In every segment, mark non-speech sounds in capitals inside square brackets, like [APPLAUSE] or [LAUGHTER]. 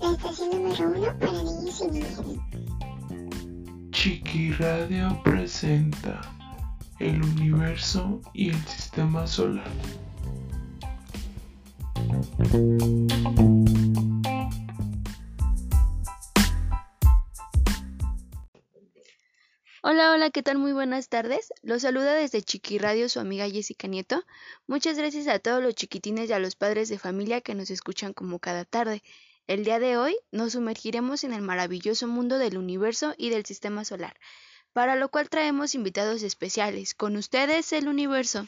La estación número uno para niños y niñas. Chiqui Radio presenta el universo y el sistema solar. ¿Qué tal? Muy buenas tardes. Los saluda desde Chiqui Radio su amiga Jessica Nieto. Muchas gracias a todos los chiquitines y a los padres de familia que nos escuchan como cada tarde. El día de hoy nos sumergiremos en el maravilloso mundo del universo y del sistema solar, para lo cual traemos invitados especiales. Con ustedes, el universo.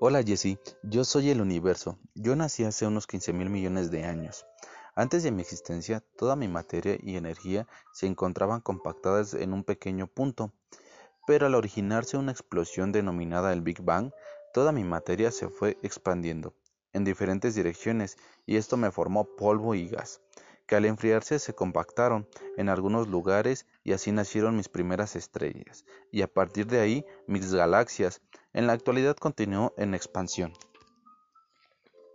Hola Jessie, yo soy el universo. Yo nací hace unos 15 mil millones de años. Antes de mi existencia, toda mi materia y energía se encontraban compactadas en un pequeño punto, pero al originarse una explosión denominada el Big Bang, toda mi materia se fue expandiendo en diferentes direcciones y esto me formó polvo y gas, que al enfriarse se compactaron en algunos lugares y así nacieron mis primeras estrellas, y a partir de ahí mis galaxias. En la actualidad continuó en expansión.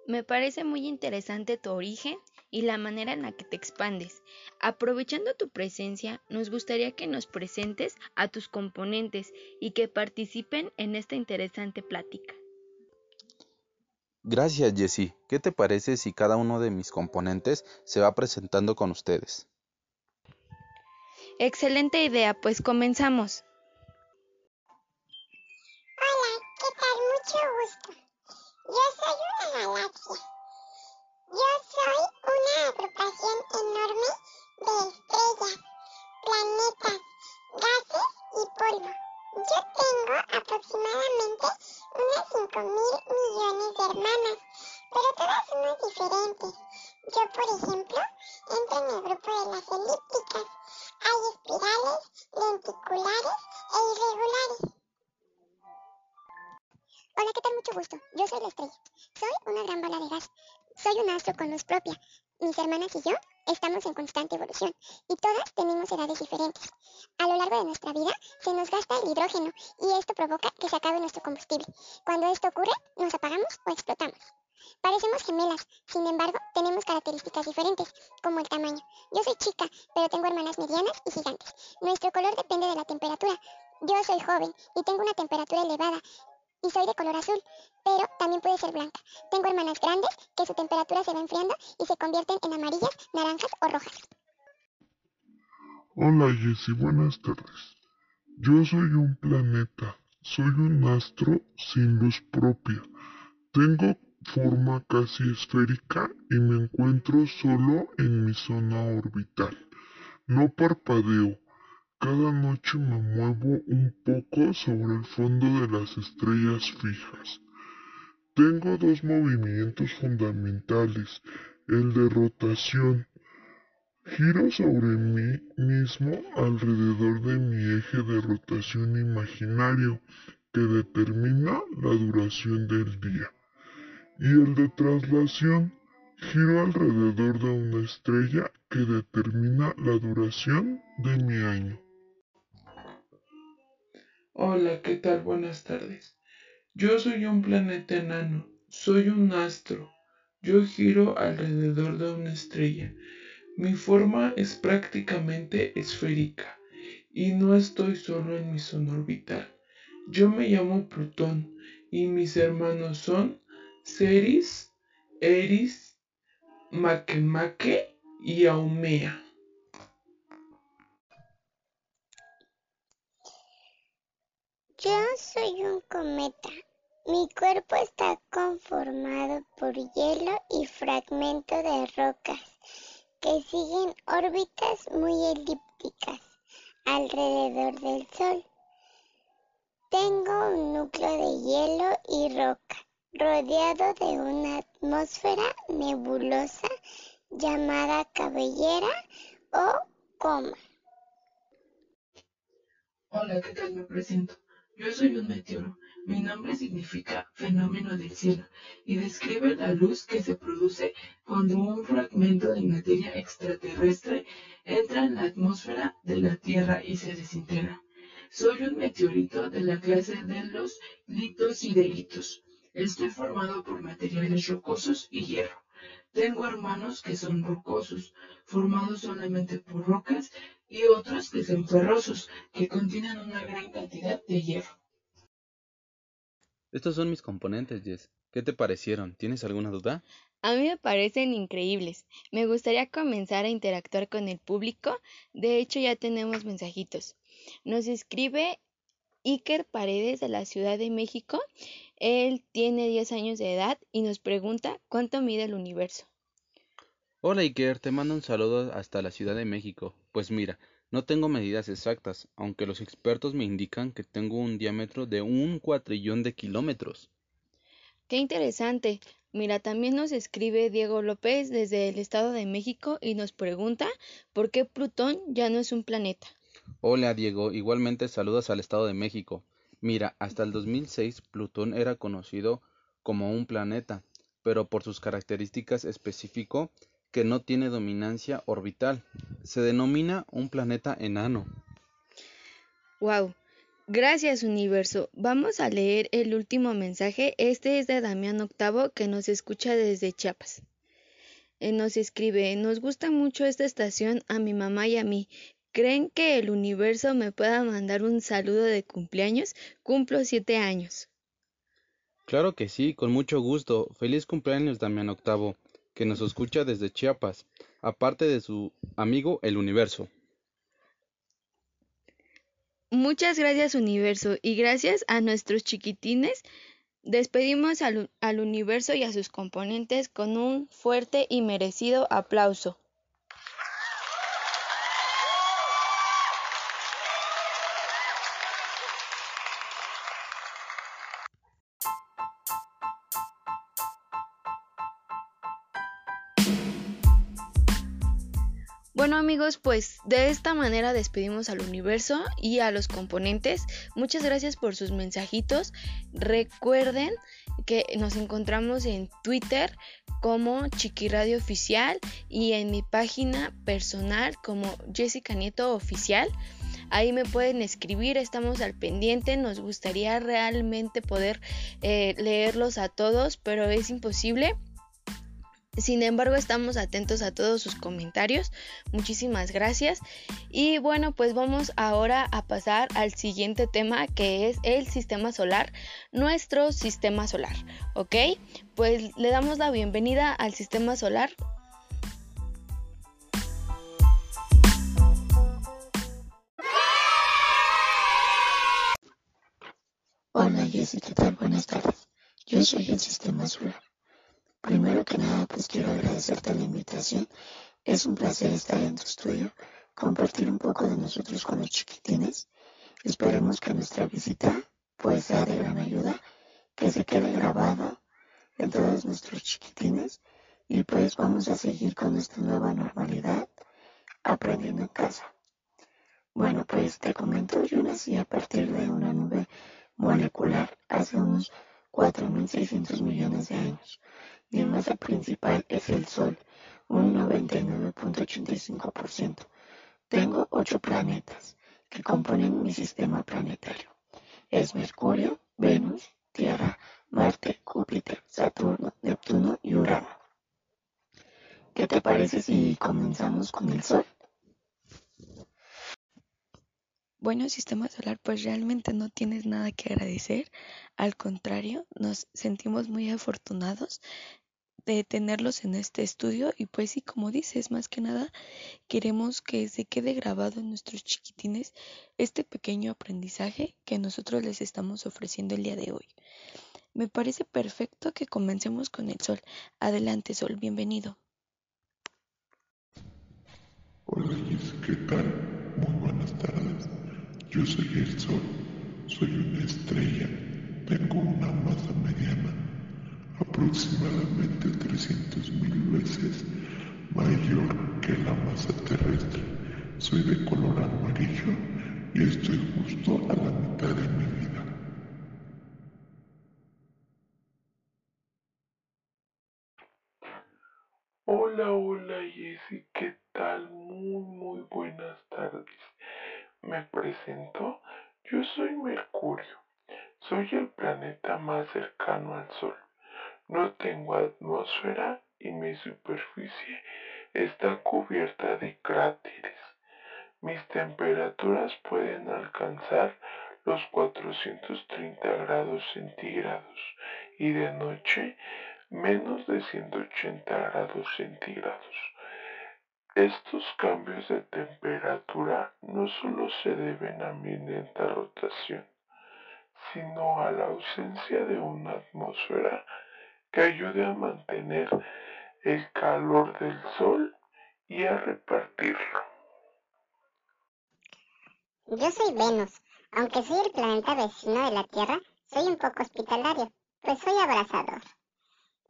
Me parece muy interesante tu origen y la manera en la que te expandes. Aprovechando tu presencia, nos gustaría que nos presentes a tus componentes y que participen en esta interesante plática. Gracias Jessie. ¿Qué te parece si cada uno de mis componentes se va presentando con ustedes? Excelente idea, pues comenzamos. Aproximadamente unas 5 mil millones de hermanas, pero todas somos diferentes. Yo, por ejemplo, entro en el grupo de las elípticas. Hay espirales, lenticulares e irregulares. Hola, ¿qué tal? Mucho gusto. Yo soy la estrella. Soy una gran bola de gas. Soy un astro con luz propia. Mis hermanas y yo estamos en constante evolución y todas tenemos edades diferentes. A lo largo de nuestra vida se nos gasta el hidrógeno y esto provoca que se acabe nuestro combustible. Cuando esto ocurre, nos apagamos o explotamos. Parecemos gemelas, sin embargo, tenemos características diferentes, como el tamaño. Yo soy chica, pero tengo hermanas medianas y gigantes. Nuestro color depende de la temperatura. Yo soy joven y tengo una temperatura elevada y soy de color azul, pero también puede ser blanca. Tengo hermanas grandes que su temperatura se va enfriando y se convierten en amarillas, naranjas o rojas. Hola Jessie, buenas tardes. Yo soy un planeta, soy un astro sin luz propia. Tengo forma casi esférica y me encuentro solo en mi zona orbital. No parpadeo. Cada noche me muevo un poco sobre el fondo de las estrellas fijas. Tengo dos movimientos fundamentales, el de rotación. Giro sobre mí mismo alrededor de mi eje de rotación imaginario que determina la duración del día. Y el de traslación. Giro alrededor de una estrella que determina la duración de mi año. Hola, ¿qué tal? Buenas tardes. Yo soy un planeta enano, soy un astro. Yo giro alrededor de una estrella. Mi forma es prácticamente esférica y no estoy solo en mi zona orbital. Yo me llamo Plutón y mis hermanos son Ceres, Eris, Makemake y Aumea. Yo soy un cometa. Mi cuerpo está conformado por hielo y fragmentos de rocas que siguen órbitas muy elípticas alrededor del Sol. Tengo un núcleo de hielo y roca rodeado de una atmósfera nebulosa llamada cabellera o coma. Hola, ¿qué tal? Me presento. Yo soy un meteoro. Mi nombre significa fenómeno del cielo y describe la luz que se produce cuando un fragmento de materia extraterrestre entra en la atmósfera de la Tierra y se desintegra. Soy un meteorito de la clase de los litosideítos. Estoy formado por materiales rocosos y hierro. Tengo hermanos que son rocosos, formados solamente por rocas, y otros que son ferrosos, que contienen una gran cantidad de hierro. Estos son mis componentes, Jess. ¿Qué te parecieron? ¿Tienes alguna duda? A mí me parecen increíbles. Me gustaría comenzar a interactuar con el público. De hecho, ya tenemos mensajitos. Nos escribe Iker Paredes de la Ciudad de México. Él tiene 10 años de edad y nos pregunta cuánto mide el universo. Hola Iker, te mando un saludo hasta la Ciudad de México. Pues mira, no tengo medidas exactas, aunque los expertos me indican que tengo un diámetro de un cuatrillón de kilómetros. Qué interesante. Mira, también nos escribe Diego López desde el Estado de México y nos pregunta por qué Plutón ya no es un planeta. Hola Diego, igualmente saludos al Estado de México. Mira, hasta el 2006 Plutón era conocido como un planeta, pero por sus características específico que no tiene dominancia orbital. Se denomina un planeta enano. Wow. Gracias, universo. Vamos a leer el último mensaje. Este es de Damián Octavo, que nos escucha desde Chiapas. Eh, nos escribe, nos gusta mucho esta estación a mi mamá y a mí. ¿Creen que el universo me pueda mandar un saludo de cumpleaños? Cumplo siete años. Claro que sí, con mucho gusto. Feliz cumpleaños, Damián Octavo, que nos escucha desde Chiapas, aparte de su amigo el universo. Muchas gracias universo y gracias a nuestros chiquitines. Despedimos al, universo y a sus componentes con un fuerte y merecido aplauso. Amigos, pues de esta manera despedimos al universo y a los componentes. Muchas gracias por sus mensajitos. Recuerden que nos encontramos en Twitter como Chiqui Radio Oficial y en mi página personal como Jessica Nieto Oficial. Ahí me pueden escribir, estamos al pendiente, nos gustaría realmente poder eh, leerlos a todos, pero es imposible. Sin embargo, estamos atentos a todos sus comentarios. Muchísimas gracias. Y bueno, pues vamos ahora a pasar al siguiente tema que es el sistema solar, nuestro sistema solar. ¿Ok? Pues le damos la bienvenida al sistema solar. Hola Jessy, ¿qué tal? Buenas tardes. Yo soy el sistema solar. Primero que nada, pues quiero agradecerte la invitación. Es un placer estar en tu estudio, compartir un poco de nosotros con los chiquitines. Esperemos que nuestra visita pues sea de gran ayuda, que se quede grabado en todos nuestros chiquitines y pues vamos a seguir con esta nueva normalidad aprendiendo en casa. Bueno, pues te comento, yo nací a partir de una nube molecular hace unos 4.600 millones de años. Principal es el Sol, un 99.85%. Tengo ocho planetas que componen mi sistema planetario. Es Mercurio, Venus, Tierra, Marte, Júpiter, Saturno, Neptuno y Urano. ¿Qué te parece si comenzamos con el Sol? Bueno, sistema solar, pues realmente no tienes nada que agradecer. Al contrario, nos sentimos muy afortunados de tenerlos en este estudio y pues sí, como dices, más que nada queremos que se quede grabado en nuestros chiquitines este pequeño aprendizaje que nosotros les estamos ofreciendo el día de hoy. Me parece perfecto que comencemos con el sol. Adelante, sol, bienvenido. Hola, ¿qué tal? Muy buenas tardes. Yo soy el sol, soy una estrella, tengo una masa mediana aproximadamente 300.000 veces mayor que la masa terrestre. Soy de color amarillo y estoy justo a la mitad de mi vida. Hola, hola Jessy, ¿qué tal? Muy, muy buenas tardes. Me presento, yo soy Mercurio. Soy el planeta más cercano al Sol. No tengo atmósfera y mi superficie está cubierta de cráteres. Mis temperaturas pueden alcanzar los 430 grados centígrados y de noche menos de 180 grados centígrados. Estos cambios de temperatura no solo se deben a mi lenta rotación, sino a la ausencia de una atmósfera que ayude a mantener el calor del Sol y a repartirlo. Yo soy Venus. Aunque soy el planeta vecino de la Tierra, soy un poco hospitalario, pues soy abrazador.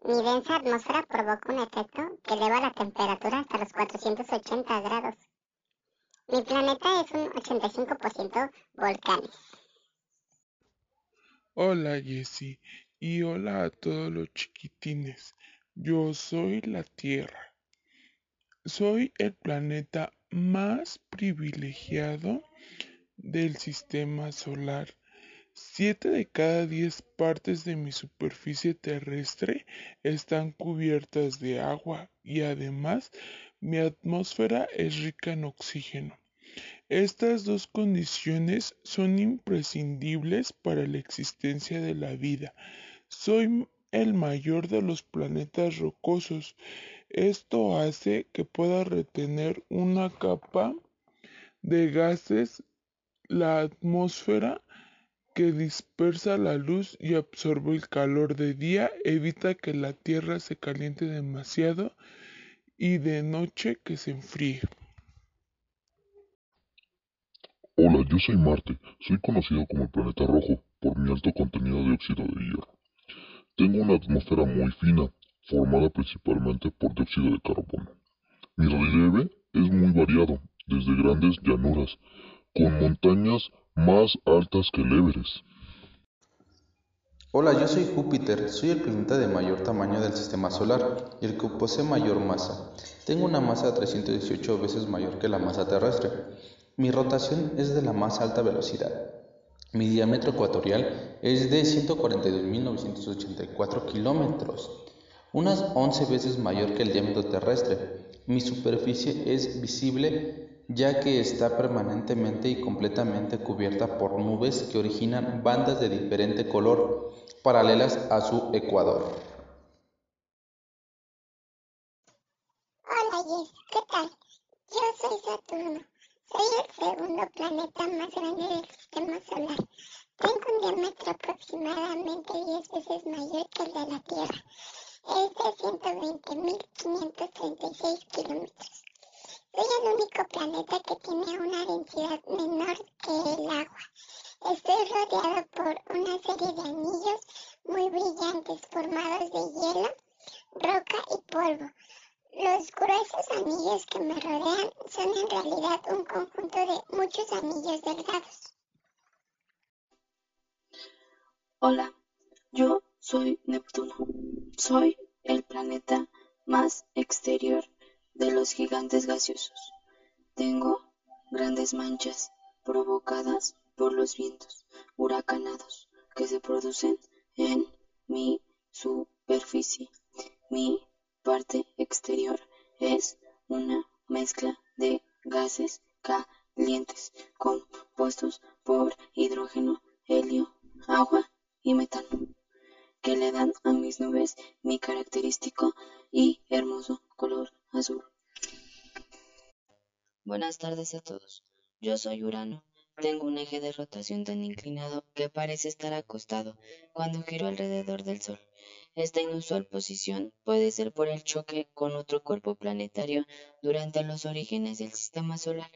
Mi densa atmósfera provoca un efecto que eleva la temperatura hasta los 480 grados. Mi planeta es un 85% volcanes. Hola Jessie y hola a todos los chiquitines. Yo soy la Tierra. Soy el planeta más privilegiado del sistema solar. Siete de cada diez partes de mi superficie terrestre están cubiertas de agua y además mi atmósfera es rica en oxígeno. Estas dos condiciones son imprescindibles para la existencia de la vida. Soy el mayor de los planetas rocosos. Esto hace que pueda retener una capa de gases, la atmósfera, que dispersa la luz y absorbe el calor de día, evita que la Tierra se caliente demasiado y de noche que se enfríe. Hola, yo soy Marte. Soy conocido como el planeta rojo por mi alto contenido de óxido de hierro. Tengo una atmósfera muy fina, formada principalmente por dióxido de carbono. Mi relieve es muy variado, desde grandes llanuras, con montañas más altas que el Everest. Hola, yo soy Júpiter, soy el planeta de mayor tamaño del sistema solar y el que posee mayor masa. Tengo una masa 318 veces mayor que la masa terrestre. Mi rotación es de la más alta velocidad. Mi diámetro ecuatorial es de 142.984 kilómetros, unas 11 veces mayor que el diámetro terrestre. Mi superficie es visible ya que está permanentemente y completamente cubierta por nubes que originan bandas de diferente color paralelas a su ecuador. Hola Jess, ¿qué tal? Yo soy Saturno. Soy el segundo planeta más grande del sistema solar. Tengo un diámetro aproximadamente 10 veces mayor que el de la Tierra. Es de 120.536 kilómetros. Soy el único planeta que tiene una densidad menor que el agua. Estoy rodeado por una serie de anillos muy brillantes formados de hielo, roca y polvo. Los gruesos anillos que me rodean son en realidad un conjunto de muchos anillos delgados. Hola, yo soy Neptuno. Soy el planeta más exterior de los gigantes gaseosos. Tengo grandes manchas provocadas por los vientos huracanados que se producen en mi superficie. Mi parte exterior es una mezcla de gases calientes compuestos por hidrógeno, helio, agua y metano, que le dan a mis nubes mi característico y hermoso color azul. Buenas tardes a todos. Yo soy Urano. Tengo un eje de rotación tan inclinado que parece estar acostado cuando giro alrededor del Sol. Esta inusual posición puede ser por el choque con otro cuerpo planetario durante los orígenes del sistema solar.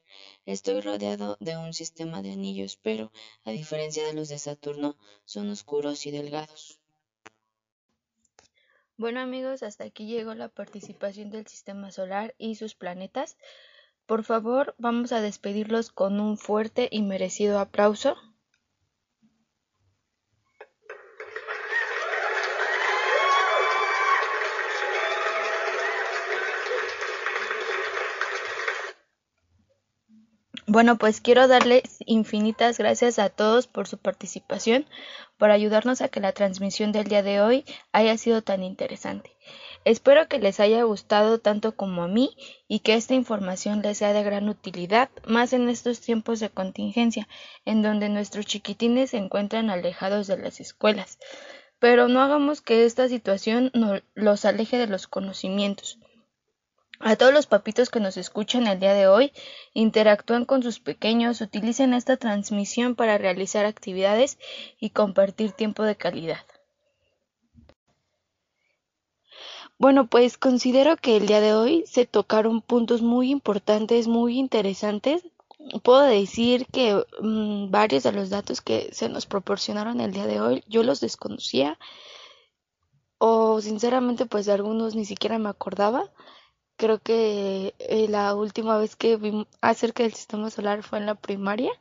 Estoy rodeado de un sistema de anillos, pero, a diferencia de los de Saturno, son oscuros y delgados. Bueno amigos, hasta aquí llegó la participación del sistema solar y sus planetas. Por favor, vamos a despedirlos con un fuerte y merecido aplauso. Bueno, pues quiero darles infinitas gracias a todos por su participación. por ayudarnos a que la transmisión del día de hoy haya sido tan interesante. Espero que les haya gustado tanto como a mí y que esta información les sea de gran utilidad, más en estos tiempos de contingencia, en donde nuestros chiquitines se encuentran alejados de las escuelas. Pero no hagamos que esta situación los aleje de los conocimientos. A todos los papitos que nos escuchan el día de hoy, interactúen con sus pequeños, utilicen esta transmisión para realizar actividades y compartir tiempo de calidad. Bueno, pues considero que el día de hoy se tocaron puntos muy importantes, muy interesantes. Puedo decir que mm, varios de los datos que se nos proporcionaron el día de hoy yo los desconocía o sinceramente pues de algunos ni siquiera me acordaba. Creo que eh, la última vez que vi acerca del sistema solar fue en la primaria.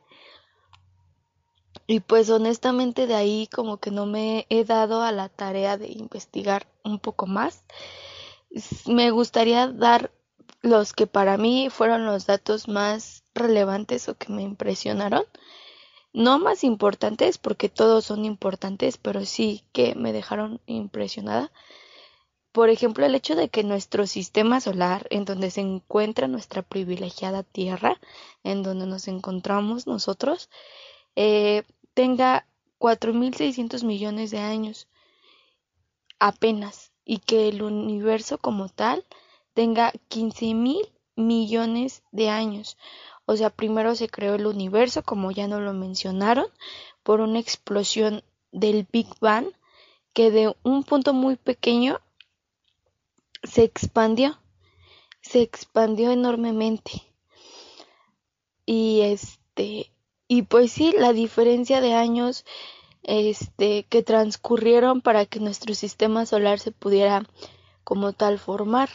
Y pues honestamente de ahí como que no me he dado a la tarea de investigar un poco más. Me gustaría dar los que para mí fueron los datos más relevantes o que me impresionaron. No más importantes porque todos son importantes, pero sí que me dejaron impresionada. Por ejemplo, el hecho de que nuestro sistema solar, en donde se encuentra nuestra privilegiada Tierra, en donde nos encontramos nosotros, eh, tenga 4.600 millones de años apenas y que el universo como tal tenga 15.000 millones de años. O sea, primero se creó el universo, como ya no lo mencionaron, por una explosión del Big Bang que de un punto muy pequeño se expandió, se expandió enormemente. Y este, y pues sí, la diferencia de años este que transcurrieron para que nuestro sistema solar se pudiera como tal formar.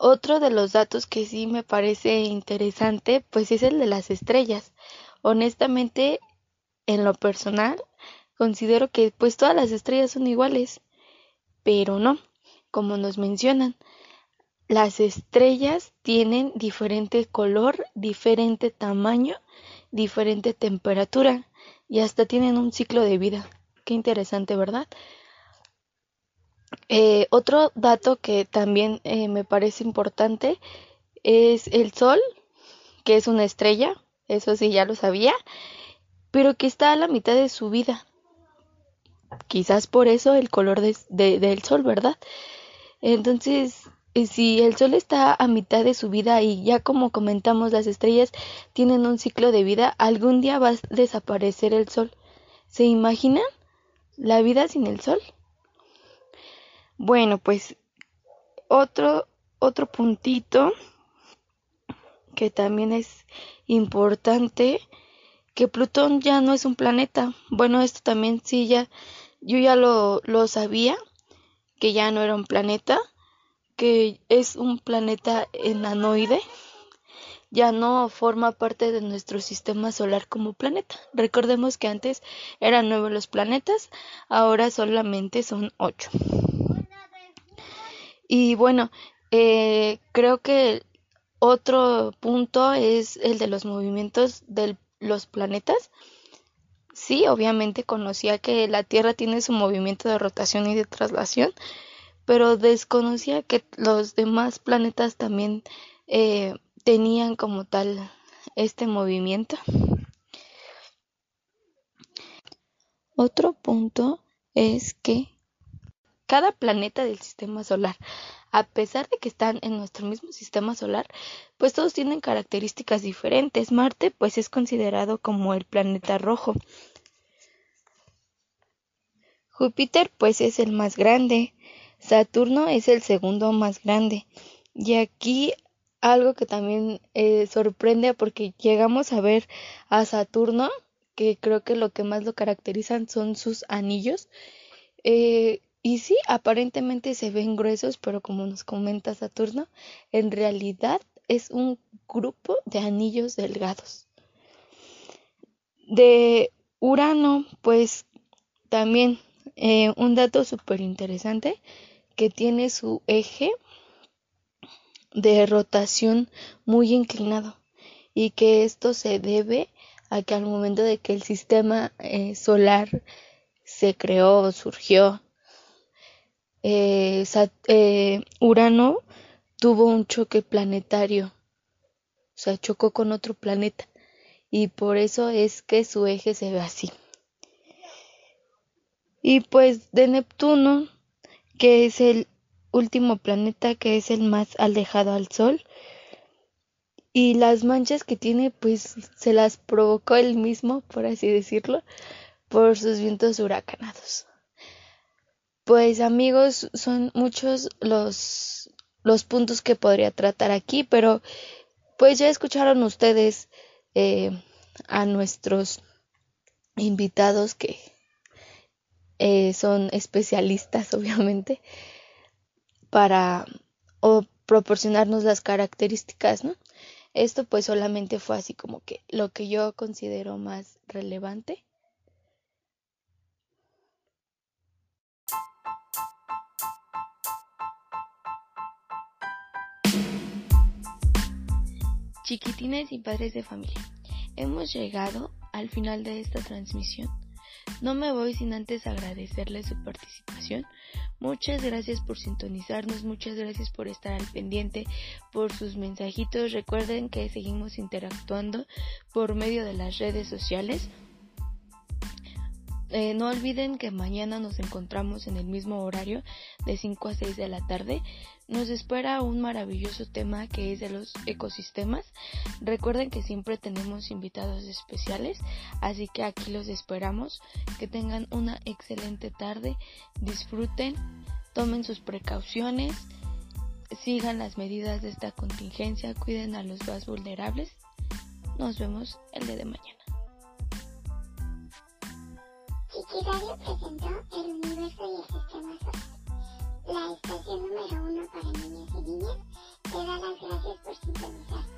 Otro de los datos que sí me parece interesante, pues es el de las estrellas. Honestamente, en lo personal, considero que pues todas las estrellas son iguales, pero no como nos mencionan. Las estrellas tienen diferente color, diferente tamaño, diferente temperatura y hasta tienen un ciclo de vida. Qué interesante, ¿verdad? Eh, otro dato que también eh, me parece importante es el Sol, que es una estrella, eso sí ya lo sabía, pero que está a la mitad de su vida. Quizás por eso el color del Sol, ¿verdad? Entonces, eh, si el Sol está a mitad de su vida y ya como comentamos las estrellas tienen un ciclo de vida, algún día va a desaparecer el Sol. ¿Se imaginan la vida sin el Sol? Bueno, pues otro otro puntito que también es importante que Plutón ya no es un planeta. Bueno, esto también sí ya yo ya lo, lo sabía, que ya no era un planeta, que es un planeta enanoide, ya no forma parte de nuestro sistema solar como planeta. Recordemos que antes eran nueve los planetas, ahora solamente son ocho. Y bueno, eh, creo que otro punto es el de los movimientos de los planetas. Sí, obviamente conocía que la Tierra tiene su movimiento de rotación y de traslación, pero desconocía que los demás planetas también eh, tenían como tal este movimiento. Otro punto es que cada planeta del sistema solar, a pesar de que están en nuestro mismo sistema solar, pues todos tienen características diferentes. Marte pues es considerado como el planeta rojo, Júpiter pues es el más grande, Saturno es el segundo más grande. Y aquí algo que también eh, sorprende porque llegamos a ver a Saturno, que creo que lo que más lo caracterizan son sus anillos. Eh, y sí, aparentemente se ven gruesos, pero como nos comenta Saturno, en realidad es un grupo de anillos delgados. De Urano, pues también eh, un dato súper interesante que tiene su eje de rotación muy inclinado y que esto se debe a que al momento de que el sistema eh, solar se creó surgió, eh, eh, Urano tuvo un choque planetario, o sea, chocó con otro planeta y por eso es que su eje se ve así. Y pues de Neptuno, que es el último planeta que es el más alejado al Sol, y las manchas que tiene pues se las provocó él mismo, por así decirlo, por sus vientos huracanados. Pues amigos, son muchos los, los puntos que podría tratar aquí, pero pues ya escucharon ustedes eh, a nuestros invitados que eh, son especialistas, [LAUGHS] obviamente, para o proporcionarnos las características, ¿no? Esto pues solamente fue así como que lo que yo considero más relevante. Chiquitines y padres de familia, hemos llegado al final de esta transmisión. No me voy sin antes agradecerles su participación. Muchas gracias por sintonizarnos, muchas gracias por estar al pendiente, por sus mensajitos. Recuerden que seguimos interactuando por medio de las redes sociales. Eh, no olviden que mañana nos encontramos en el mismo horario de 5 a 6 de la tarde. Nos espera un maravilloso tema que es de los ecosistemas. Recuerden que siempre tenemos invitados especiales, así que aquí los esperamos. Que tengan una excelente tarde, disfruten, tomen sus precauciones, sigan las medidas de esta contingencia, cuiden a los más vulnerables. Nos vemos el día de mañana. Ikigai presentó El universo y el sistema solar, la estación número uno para niños y niñas. Te da las gracias por sintonizar.